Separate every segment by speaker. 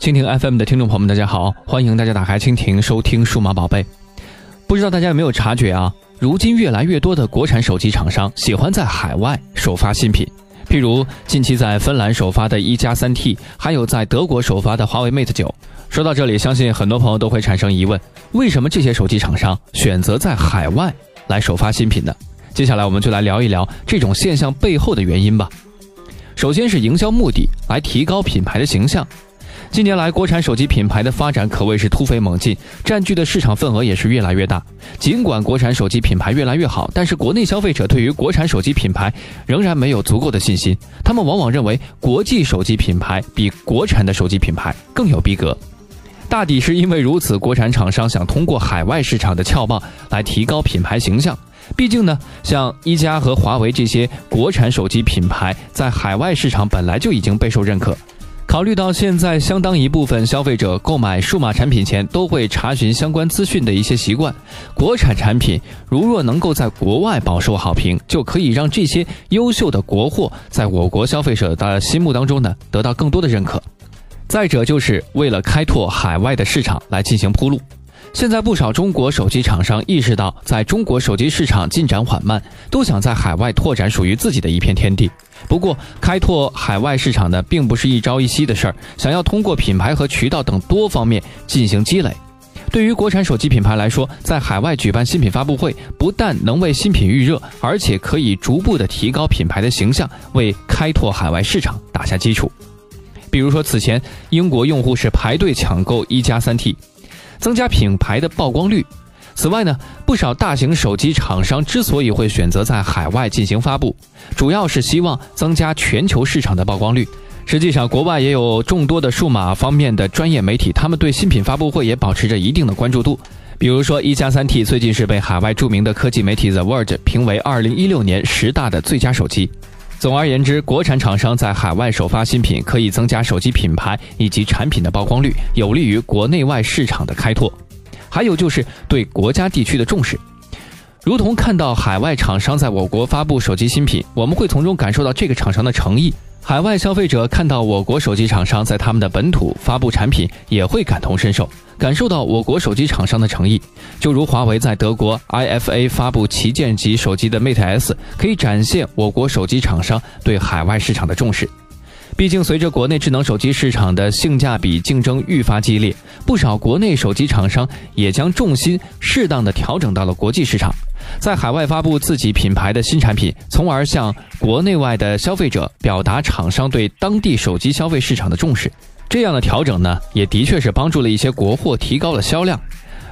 Speaker 1: 蜻蜓 FM 的听众朋友们，大家好，欢迎大家打开蜻蜓收听数码宝贝。不知道大家有没有察觉啊？如今越来越多的国产手机厂商喜欢在海外首发新品，譬如近期在芬兰首发的一加三 T，还有在德国首发的华为 Mate 九。说到这里，相信很多朋友都会产生疑问：为什么这些手机厂商选择在海外来首发新品呢？接下来我们就来聊一聊这种现象背后的原因吧。首先是营销目的，来提高品牌的形象。近年来，国产手机品牌的发展可谓是突飞猛进，占据的市场份额也是越来越大。尽管国产手机品牌越来越好，但是国内消费者对于国产手机品牌仍然没有足够的信心。他们往往认为国际手机品牌比国产的手机品牌更有逼格。大抵是因为如此，国产厂商想通过海外市场的撬棒来提高品牌形象。毕竟呢，像一加和华为这些国产手机品牌在海外市场本来就已经备受认可。考虑到现在相当一部分消费者购买数码产品前都会查询相关资讯的一些习惯，国产产品如若能够在国外饱受好评，就可以让这些优秀的国货在我国消费者的心目当中呢得到更多的认可。再者就是为了开拓海外的市场来进行铺路。现在不少中国手机厂商意识到，在中国手机市场进展缓慢，都想在海外拓展属于自己的一片天地。不过，开拓海外市场呢，并不是一朝一夕的事儿，想要通过品牌和渠道等多方面进行积累。对于国产手机品牌来说，在海外举办新品发布会，不但能为新品预热，而且可以逐步的提高品牌的形象，为开拓海外市场打下基础。比如说，此前英国用户是排队抢购一加三 T。增加品牌的曝光率。此外呢，不少大型手机厂商之所以会选择在海外进行发布，主要是希望增加全球市场的曝光率。实际上，国外也有众多的数码方面的专业媒体，他们对新品发布会也保持着一定的关注度。比如说，一加三 T 最近是被海外著名的科技媒体 The Verge 评为二零一六年十大的最佳手机。总而言之，国产厂商在海外首发新品，可以增加手机品牌以及产品的曝光率，有利于国内外市场的开拓。还有就是对国家地区的重视，如同看到海外厂商在我国发布手机新品，我们会从中感受到这个厂商的诚意。海外消费者看到我国手机厂商在他们的本土发布产品，也会感同身受，感受到我国手机厂商的诚意。就如华为在德国 IFA 发布旗舰级手机的 Mate S，可以展现我国手机厂商对海外市场的重视。毕竟，随着国内智能手机市场的性价比竞争愈发激烈，不少国内手机厂商也将重心适当的调整到了国际市场，在海外发布自己品牌的新产品，从而向国内外的消费者表达厂商对当地手机消费市场的重视。这样的调整呢，也的确是帮助了一些国货提高了销量。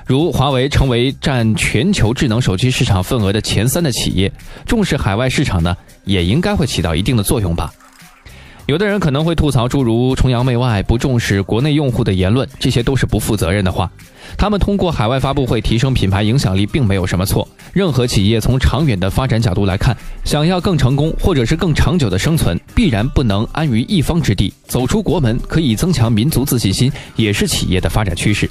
Speaker 1: 如华为成为占全球智能手机市场份额的前三的企业，重视海外市场呢，也应该会起到一定的作用吧。有的人可能会吐槽诸如崇洋媚外、不重视国内用户的言论，这些都是不负责任的话。他们通过海外发布会提升品牌影响力，并没有什么错。任何企业从长远的发展角度来看，想要更成功或者是更长久的生存，必然不能安于一方之地。走出国门可以增强民族自信心，也是企业的发展趋势。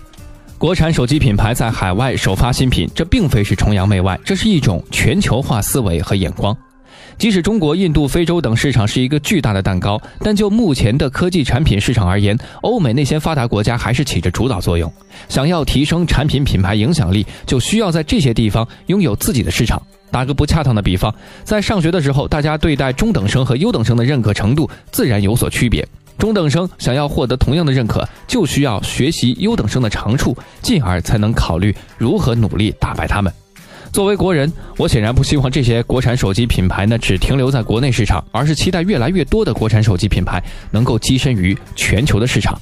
Speaker 1: 国产手机品牌在海外首发新品，这并非是崇洋媚外，这是一种全球化思维和眼光。即使中国、印度、非洲等市场是一个巨大的蛋糕，但就目前的科技产品市场而言，欧美那些发达国家还是起着主导作用。想要提升产品品牌影响力，就需要在这些地方拥有自己的市场。打个不恰当的比方，在上学的时候，大家对待中等生和优等生的认可程度自然有所区别。中等生想要获得同样的认可，就需要学习优等生的长处，进而才能考虑如何努力打败他们。作为国人，我显然不希望这些国产手机品牌呢只停留在国内市场，而是期待越来越多的国产手机品牌能够跻身于全球的市场。